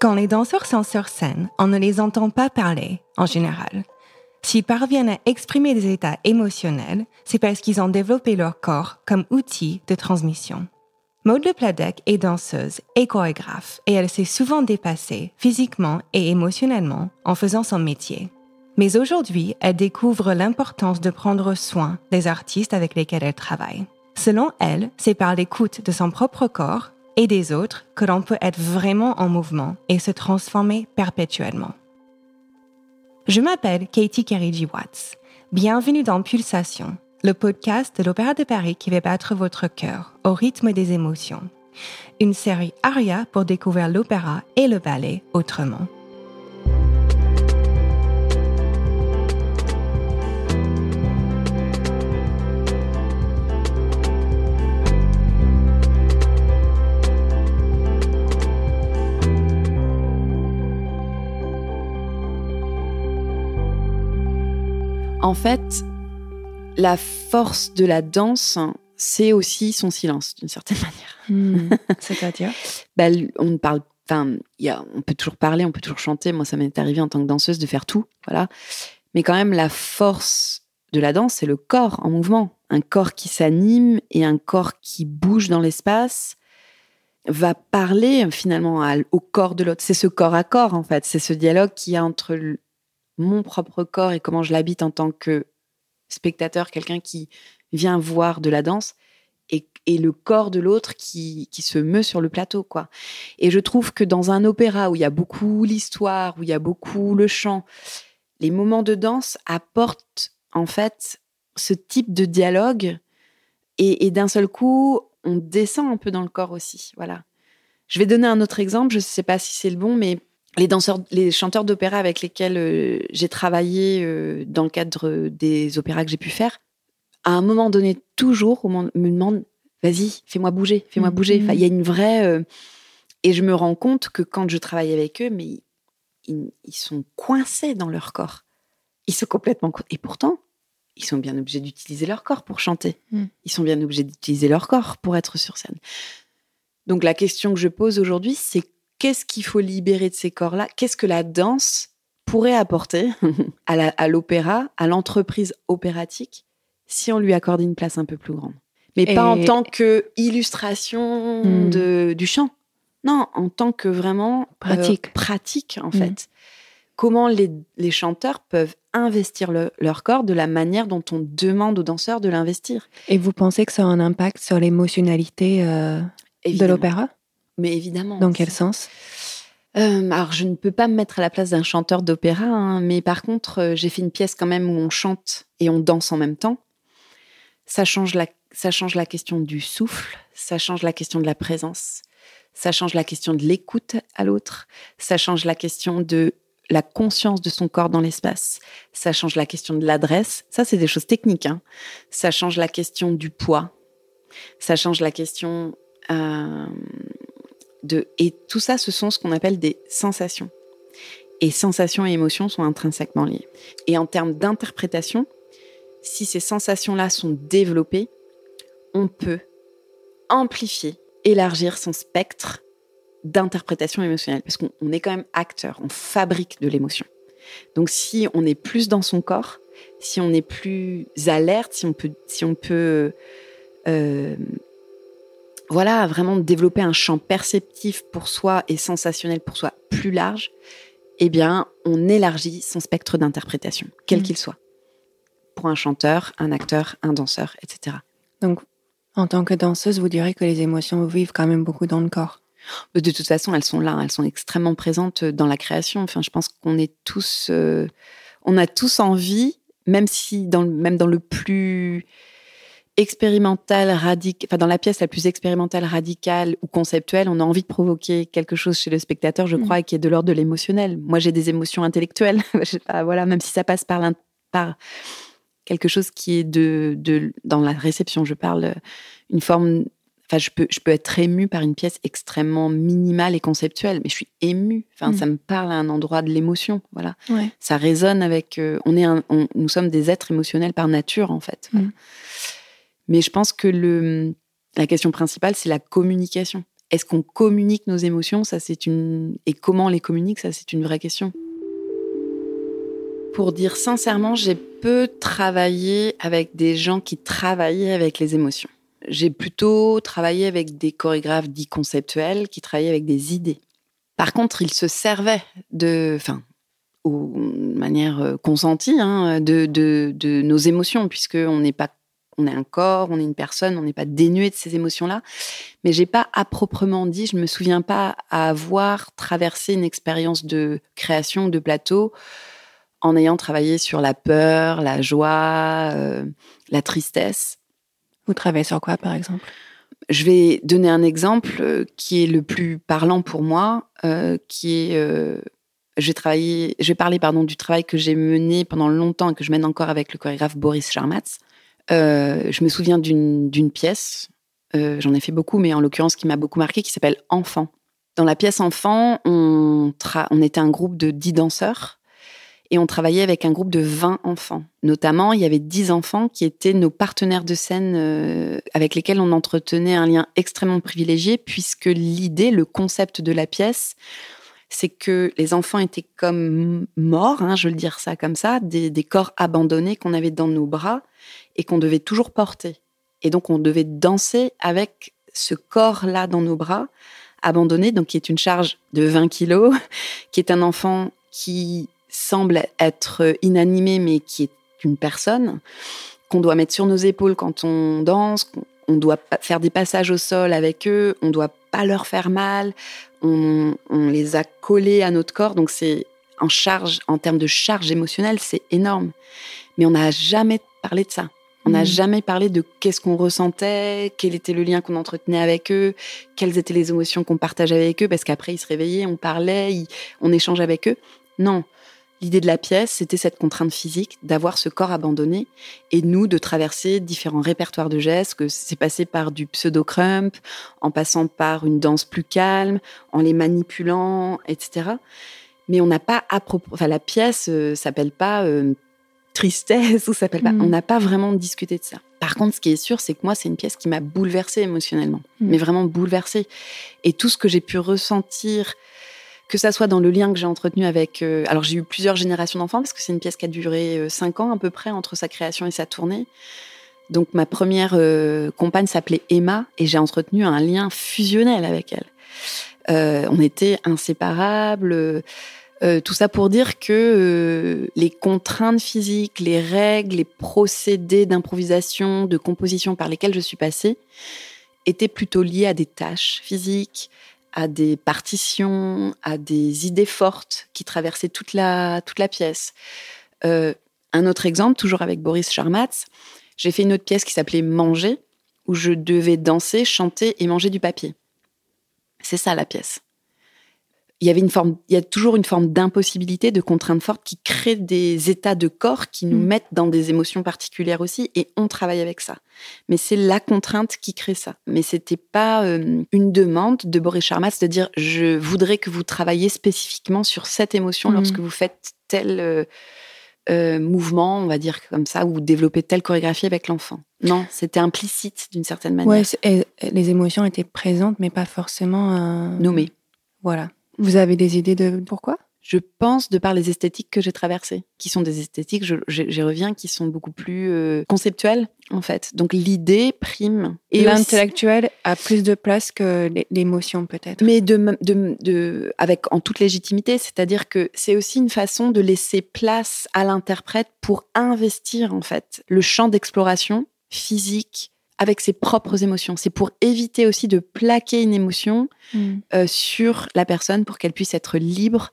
Quand les danseurs sont sur scène, on ne les entend pas parler, en général. S'ils parviennent à exprimer des états émotionnels, c'est parce qu'ils ont développé leur corps comme outil de transmission. Maud Le Pladec est danseuse et chorégraphe et elle s'est souvent dépassée physiquement et émotionnellement en faisant son métier. Mais aujourd'hui, elle découvre l'importance de prendre soin des artistes avec lesquels elle travaille. Selon elle, c'est par l'écoute de son propre corps et des autres que l'on peut être vraiment en mouvement et se transformer perpétuellement. Je m'appelle Katie Kerigi Watts. Bienvenue dans Pulsation, le podcast de l'Opéra de Paris qui va battre votre cœur au rythme des émotions. Une série aria pour découvrir l'opéra et le ballet autrement. En fait, la force de la danse, c'est aussi son silence, d'une certaine manière. Hmm. C'est-à-dire? Bah, On ne parle Enfin, on peut toujours parler, on peut toujours chanter. Moi, ça m'est arrivé en tant que danseuse de faire tout, voilà. Mais quand même, la force de la danse, c'est le corps en mouvement. Un corps qui s'anime et un corps qui bouge dans l'espace va parler finalement au corps de l'autre. C'est ce corps à corps, en fait. C'est ce dialogue qu'il y a entre mon propre corps et comment je l'habite en tant que spectateur, quelqu'un qui vient voir de la danse, et, le corps de l'autre qui, se meut sur le plateau, quoi. Et je trouve que dans un opéra où il y a beaucoup l'histoire, où il y a beaucoup le chant, les moments de danse apportent en fait ce type de dialogue, et, d'un seul coup, on descend un peu dans le corps aussi, voilà. Je vais donner un autre exemple, je ne sais pas si c'est le bon, mais les danseurs, les chanteurs d'opéra avec lesquels euh, j'ai travaillé euh, dans le cadre des opéras que j'ai pu faire, à un moment donné, toujours, on me demande vas-y, fais-moi bouger, fais-moi bouger. il y a une vraie. Euh, et je me rends compte que quand je travaille avec eux, mais ils, sont coincés dans leur corps. Ils sont complètement. Et pourtant, ils sont bien obligés d'utiliser leur corps pour chanter. Mm. Ils sont bien obligés d'utiliser leur corps pour être sur scène. Donc la question que je pose aujourd'hui, c'est qu'est-ce qu'il faut libérer de ces corps-là? Qu'est-ce que la danse pourrait apporter à l'opéra, à l'entreprise opératique, si on lui accordait une place un peu plus grande? Mais pas en tant que illustration hmm. de, du chant. Non, en tant que vraiment euh, pratique, pratique en hmm. fait. Comment les, les, chanteurs peuvent investir leur corps de la manière dont on demande aux danseurs de l'investir? Et vous pensez que ça a un impact sur l'émotionnalité euh, de l'opéra? Mais évidemment. Dans quel sens? Euh, alors, je ne peux pas me mettre à la place d'un chanteur d'opéra, hein, mais par contre, euh, j'ai fait une pièce quand même où on chante et on danse en même temps. Ça change la, ça change la question du souffle, ça change la question de la présence, ça change la question de l'écoute à l'autre, ça change la question de la conscience de son corps dans l'espace, ça change la question de l'adresse. Ça, c'est des choses techniques. Hein. Ça change la question du poids, ça change la question euh, et tout ça, ce sont ce qu'on appelle des sensations. Et sensations et émotions sont intrinsèquement liées. Et en termes d'interprétation, si ces sensations-là sont développées, on peut amplifier, élargir son spectre d'interprétation émotionnelle. Parce qu'on est quand même acteur, on fabrique de l'émotion. Donc si on est plus dans son corps, si on est plus alerte, si on peut, si on peut euh, voilà, vraiment développer un champ perceptif pour soi et sensationnel pour soi plus large, eh bien, on élargit son spectre d'interprétation, quel mm. qu'il soit, pour un chanteur, un acteur, un danseur, etc. Donc, en tant que danseuse, vous direz que les émotions vivent quand même beaucoup dans le corps. De toute façon, elles sont là, elles sont extrêmement présentes dans la création. Enfin, je pense qu'on est tous, euh, on a tous envie, même si dans, même dans le plus expérimentale, radical, enfin dans la pièce la plus expérimentale, radicale ou conceptuelle, on a envie de provoquer quelque chose chez le spectateur, je mm. crois, qui est de l'ordre de l'émotionnel. Moi, j'ai des émotions intellectuelles, voilà, même si ça passe par, par quelque chose qui est de, de, dans la réception. Je parle euh, une forme. Enfin, je peux, je peux être émue par une pièce extrêmement minimale et conceptuelle, mais je suis émue. Enfin, mm. ça me parle à un endroit de l'émotion. Voilà, ça résonne avec. Euh, on est, nous sommes des êtres émotionnels par nature, en fait. Mm. Mais je pense que la question principale, c'est la communication. Est-ce qu'on communique nos émotions? Ça, c'est une et comment on les communique? Ça, c'est une vraie question. Pour dire sincèrement, j'ai peu travaillé avec des gens qui travaillaient avec les émotions. J'ai plutôt travaillé avec des chorégraphes dits conceptuels qui travaillaient avec des idées. Par contre, ils se servaient de, enfin, de manière consentie, hein, de, de, de, nos émotions, puisqu'on n'est pas on est un corps, on est une personne, on n'est pas dénué de ces émotions-là. Mais j'ai pas à proprement dit, je me souviens pas avoir traversé une expérience de création de plateau en ayant travaillé sur la peur, la joie, euh, la tristesse. Vous travaillez sur quoi, par exemple? Je vais donner un exemple euh, qui est le plus parlant pour moi, euh, qui est travailler, je vais parler pardon du travail que j'ai mené pendant longtemps et que je mène encore avec le chorégraphe Boris Charmatz. Euh, je me souviens d'une pièce, euh, j'en ai fait beaucoup, mais en l'occurrence qui m'a beaucoup marqué, qui s'appelle Enfant. Dans la pièce Enfant, on, était un groupe de 10 danseurs et on travaillait avec un groupe de 20 enfants. Notamment, il y avait 10 enfants qui étaient nos partenaires de scène euh, avec lesquels on entretenait un lien extrêmement privilégié puisque l'idée, le concept de la pièce, c'est que les enfants étaient comme morts, hein, je veux le dire ça comme ça, des, corps abandonnés qu'on avait dans nos bras et qu'on devait toujours porter. Et donc on devait danser avec ce corps-là dans nos bras, abandonné, donc qui est une charge de 20 kilos, qui est un enfant qui semble être inanimé mais qui est une personne, qu'on doit mettre sur nos épaules quand on danse, on doit faire des passages au sol avec eux, on doit pas leur faire mal, on, les a collés à notre corps, donc c'est en charge, en termes de charge émotionnelle, c'est énorme. Mais on n'a jamais parlé de ça. On n'a mm. jamais parlé de qu'est-ce qu'on ressentait, quel était le lien qu'on entretenait avec eux, quelles étaient les émotions qu'on partageait avec eux, parce qu'après ils se réveillaient, on parlait, on échangeait avec eux. Non, L'idée de la pièce, c'était cette contrainte physique d'avoir ce corps abandonné et nous de traverser différents répertoires de gestes, que c'est passé par du pseudo-crump, en passant par une danse plus calme, en les manipulant, etc. Mais on n'a pas à propos, enfin la pièce euh, s'appelle pas euh, tristesse ou s'appelle pas, mm. on n'a pas vraiment discuté de ça. Par contre, ce qui est sûr, c'est que moi, c'est une pièce qui m'a bouleversée émotionnellement, mm. mais vraiment bouleversée. Et tout ce que j'ai pu ressentir que ça soit dans le lien que j'ai entretenu avec. Euh, alors j'ai eu plusieurs générations d'enfants parce que c'est une pièce qui a duré euh, cinq ans à peu près entre sa création et sa tournée. Donc ma première euh, compagne s'appelait Emma et j'ai entretenu un lien fusionnel avec elle. on était inséparables. Tout ça pour dire que les contraintes physiques, les règles, les procédés d'improvisation, de composition par lesquels je suis passée étaient plutôt liés à des tâches physiques, à des partitions, à des idées fortes qui traversaient toute la, toute la pièce. Euh, un autre exemple, toujours avec Boris Charmatz, j'ai fait une autre pièce qui s'appelait Manger, où je devais danser, chanter et manger du papier. C'est ça la pièce il y avait une forme, il y a toujours une forme d'impossibilité, de contrainte forte qui crée des états de corps qui nous mm. mettent dans des émotions particulières aussi, et on travaille avec ça. Mais c'est la contrainte qui crée ça. Mais c'était pas euh, une demande de Boris Charmas de dire je voudrais que vous travailliez spécifiquement sur cette émotion mm. lorsque vous faites tel euh, euh, mouvement, on va dire comme ça, ou développer telle chorégraphie avec l'enfant. Non, c'était implicite d'une certaine manière. Ouais, les émotions étaient présentes, mais pas forcément nommées. Voilà. Vous avez des idées de pourquoi? Je pense de par les esthétiques que j'ai traversées, qui sont des esthétiques, j'y reviens, qui sont beaucoup plus euh, conceptuelles en fait. Donc l'idée prime. Et l'intellectuel a plus de place que l'émotion peut-être. Mais de, de, de, avec en toute légitimité, c'est-à-dire que c'est aussi une façon de laisser place à l'interprète pour investir en fait le champ d'exploration physique, avec ses propres émotions. C'est pour éviter aussi de plaquer une émotion mm. euh, sur la personne pour qu'elle puisse être libre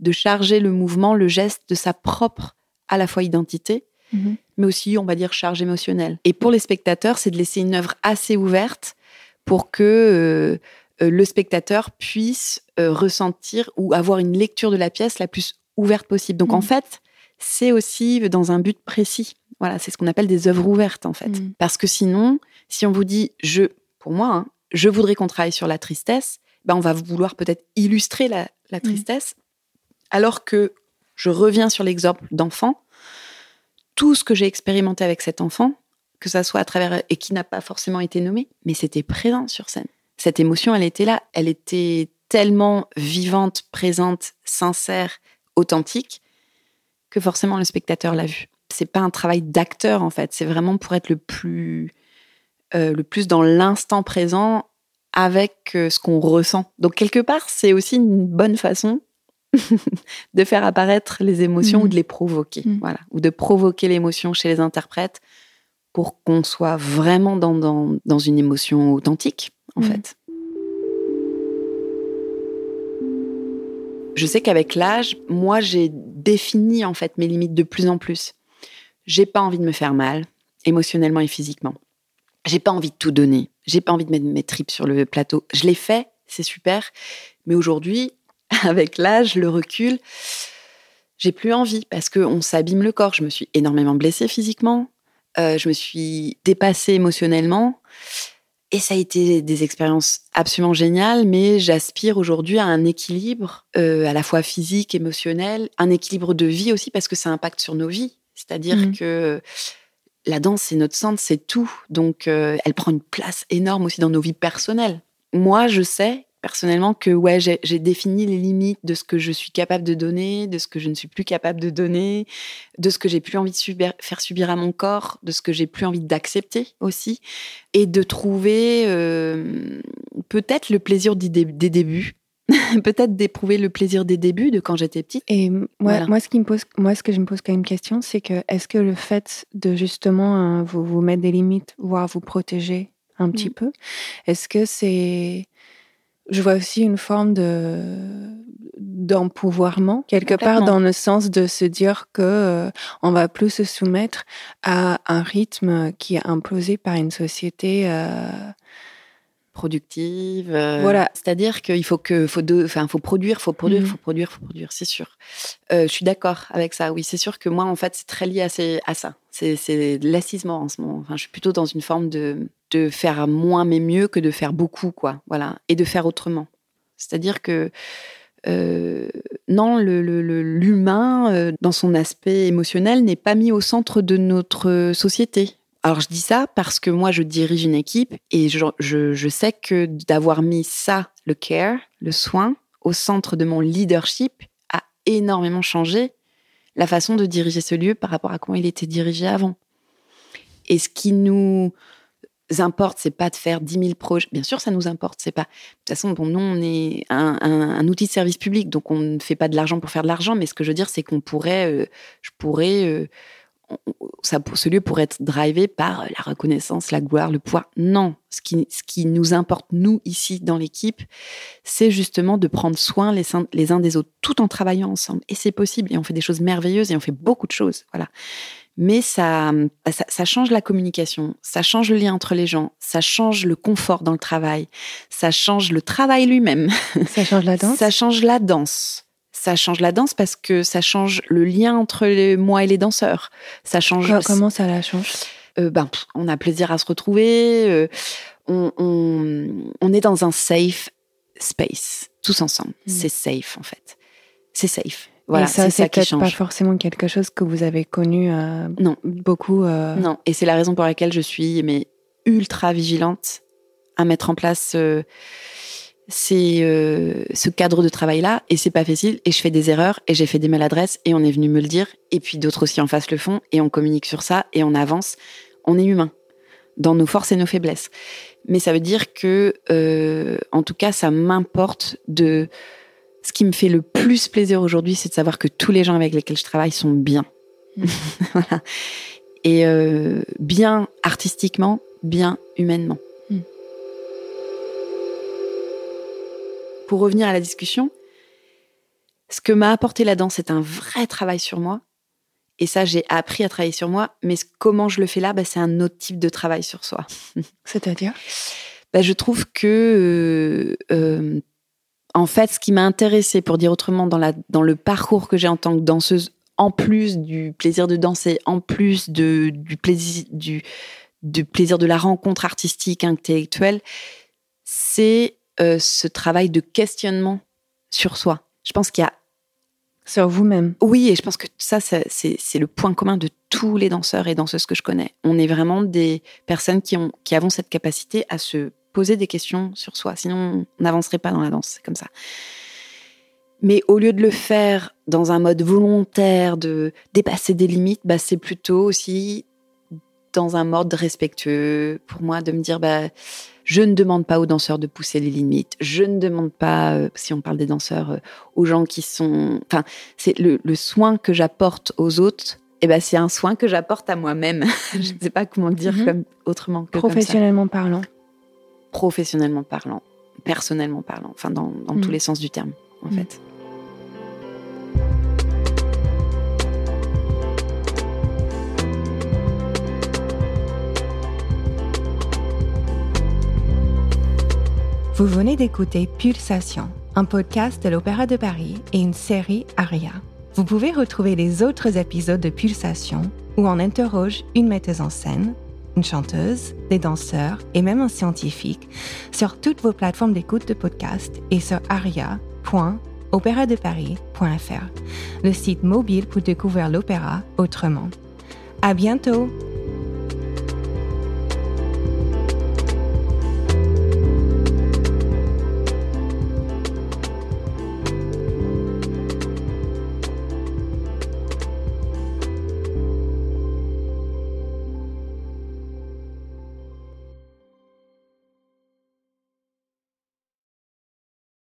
de charger le mouvement, le geste de sa propre à la fois identité, mm-hmm. mais aussi, on va dire, charge émotionnelle. Et pour les spectateurs, c'est de laisser une œuvre assez ouverte pour que euh, euh, le spectateur puisse ressentir ou avoir une lecture de la pièce la plus ouverte possible. Donc en mm. fait, c'est aussi dans un but précis. Voilà, c'est ce qu'on appelle des œuvres ouvertes en fait. Mm. Parce que sinon, si on vous dit, je, pour moi, hein, je voudrais qu'on travaille sur la tristesse, ben on va vouloir peut-être illustrer la, mm. tristesse, alors que je reviens sur l'exemple d'enfant. Tout ce que j'ai expérimenté avec cet enfant, que ça soit à travers et qui n'a pas forcément été nommé, mais c'était présent sur scène. Cette émotion, elle était là. Elle était tellement vivante, présente, sincère, authentique, que forcément le spectateur l'a vue. C'est pas un travail d'acteur en fait. C'est vraiment pour être le plus, euh, le plus dans l'instant présent avec euh, ce qu'on ressent. Donc quelque part, c'est aussi une bonne façon de faire apparaître les émotions ou de les provoquer, Mhm. voilà, ou de provoquer l'émotion chez les interprètes pour qu'on soit vraiment dans, dans, dans une émotion authentique, en Mhm. fait. Je sais qu'avec l'âge, moi, j'ai défini en fait mes limites de plus en plus. J'ai pas envie de me faire mal, émotionnellement et physiquement. J'ai pas envie de tout donner. J'ai pas envie de mettre mes tripes sur le plateau. Je l'ai fait, c'est super. Mais aujourd'hui, avec l'âge, le recul, j'ai plus envie parce qu'on s'abîme le corps. Je me suis énormément blessée physiquement. Euh, je me suis dépassée émotionnellement. Et ça a été des expériences absolument géniales, mais j'aspire aujourd'hui à un équilibre, euh, à la fois physique, émotionnel, un équilibre de vie aussi, parce que ça impacte sur nos vies. C'est-à-dire Mhm. que la danse, c'est notre centre, c'est tout. Donc, euh, elle prend une place énorme aussi dans nos vies personnelles. Moi, je sais personnellement que ouais, j'ai j'ai défini les limites de ce que je suis capable de donner, de ce que je ne suis plus capable de donner, de ce que j'ai plus envie de subir- faire subir à mon corps, de ce que j'ai plus envie d'accepter aussi, et de trouver euh, peut-être le plaisir des, dé- des débuts, peut-être d'éprouver le plaisir des débuts de quand j'étais petite. Et moi, Voilà. moi, ce qui me pose, moi, ce que je me pose quand même question, c'est que est-ce que le fait de justement euh, vous, vous mettre des limites, voire vous protéger un petit Mm. peu, est-ce que c'est, je vois aussi une forme de d'empouvoirment quelque part dans le sens de se dire que euh, on va plus se soumettre à un rythme qui est imposé par une société euh, productive. euh, Voilà. C'est-à-dire qu'il faut que, faut de, enfin, faut produire, faut produire, Mhm. faut produire, faut produire, c'est sûr. Euh, je suis d'accord avec ça. Oui, c'est sûr que moi, en fait, c'est très lié à, ces- à ça. C'est, c'est de l'assisement en ce moment. Enfin, je suis plutôt dans une forme de, de faire moins mais mieux que de faire beaucoup, quoi. Voilà, et de faire autrement. C'est-à-dire que euh, non, le- le- le- l'humain, euh, dans son aspect émotionnel, n'est pas mis au centre de notre société. Alors je dis ça parce que moi je dirige une équipe et je, je- sais que d'avoir mis ça, le care, le soin, au centre de mon leadership a énormément changé la façon de diriger ce lieu par rapport à comment il était dirigé avant. Et ce qui nous importe, c'est pas de faire 10 000 projets. Bien sûr, ça nous importe. C'est pas. De toute façon, bon, nous, on est un, outil de service public, donc on ne fait pas de l'argent pour faire de l'argent. Mais ce que je veux dire, c'est qu'on pourrait, euh, je pourrais, euh, ça, ce lieu pourrait être drivé par la reconnaissance, la gloire, le pouvoir. Non, ce qui, ce qui nous importe nous ici dans l'équipe, c'est justement de prendre soin les, uns- les uns des autres, tout en travaillant ensemble. Et c'est possible. Et on fait des choses merveilleuses et on fait beaucoup de choses. Voilà mais ça, ça, ça change la communication, ça change le lien entre les gens, ça change le confort dans le travail, ça change le travail lui-même, ça change la danse? Ça change la danse. Ça change la danse parce que ça change le lien entre les, moi et les danseurs. Ça change. Co- comment ça la change? Euh, ben, pff, on a plaisir à se retrouver. euh, on, on, on est dans un safe space, tous ensemble. Mm. C'est safe en fait. C'est safe. Voilà, et ça, c'est c'est ça qui peut-être pas forcément quelque chose que vous avez connu euh, Non. beaucoup. Non, et c'est la raison pour laquelle je suis mais ultra vigilante à mettre en place euh, ces, euh, ce cadre de travail là. Et c'est pas facile. Et je fais des erreurs et j'ai fait des maladresses et on est venu me le dire. Et puis d'autres aussi en face le font et on communique sur ça et on avance. On est humain dans nos forces et nos faiblesses. Mais ça veut dire que, euh, en tout cas, ça m'importe de. Ce qui me fait le plus plaisir aujourd'hui, c'est de savoir que tous les gens avec lesquels je travaille sont bien. voilà. Et euh, bien artistiquement, bien humainement. Pour revenir à la discussion, ce que m'a apporté la danse, c'est un vrai travail sur moi. Et ça, j'ai appris à travailler sur moi. Mais comment je le fais là, bah, c'est un autre type de travail sur soi. C'est-à-dire? Bah, je trouve que, euh, euh, en fait, ce qui m'a intéressé, pour dire autrement, dans, la, dans le parcours que j'ai en tant que danseuse, en plus du plaisir de danser, en plus de, du, plaisir, du, du plaisir de la rencontre artistique, intellectuelle, c'est euh, ce travail de questionnement sur soi. Je pense qu'il y a Sur vous-même. oui, et je pense que ça, ça, c'est c'est le point commun de tous les danseurs et danseuses que je connais. On est vraiment des personnes qui, ont, qui avons cette capacité à se poser des questions sur soi. Sinon, on n'avancerait pas dans la danse. C'est comme ça. Mais au lieu de le faire dans un mode volontaire, de dépasser des limites, bah, c'est plutôt aussi dans un mode respectueux pour moi de me dire bah, je ne demande pas aux danseurs de pousser les limites. Je ne demande pas, euh, si on parle des danseurs, euh, aux gens qui sont. Enfin, c'est le, soin que j'apporte aux autres. Eh ben, c'est un soin que j'apporte à moi-même. je ne sais pas comment dire mhm. comme, autrement que Professionnellement parlant. Professionnellement parlant, personnellement parlant, enfin dans, dans tous mhm. les sens du terme, en mhm. fait. Vous venez d'écouter Pulsation, un podcast de l'Opéra de Paris et une série Aria. Vous pouvez retrouver les autres épisodes de Pulsation où on interroge une metteuse en scène, une chanteuse, des danseurs et même un scientifique sur toutes vos plateformes d'écoute de podcast et sur aria.opéradeparis.fr, le site mobile pour découvrir l'opéra autrement. À bientôt!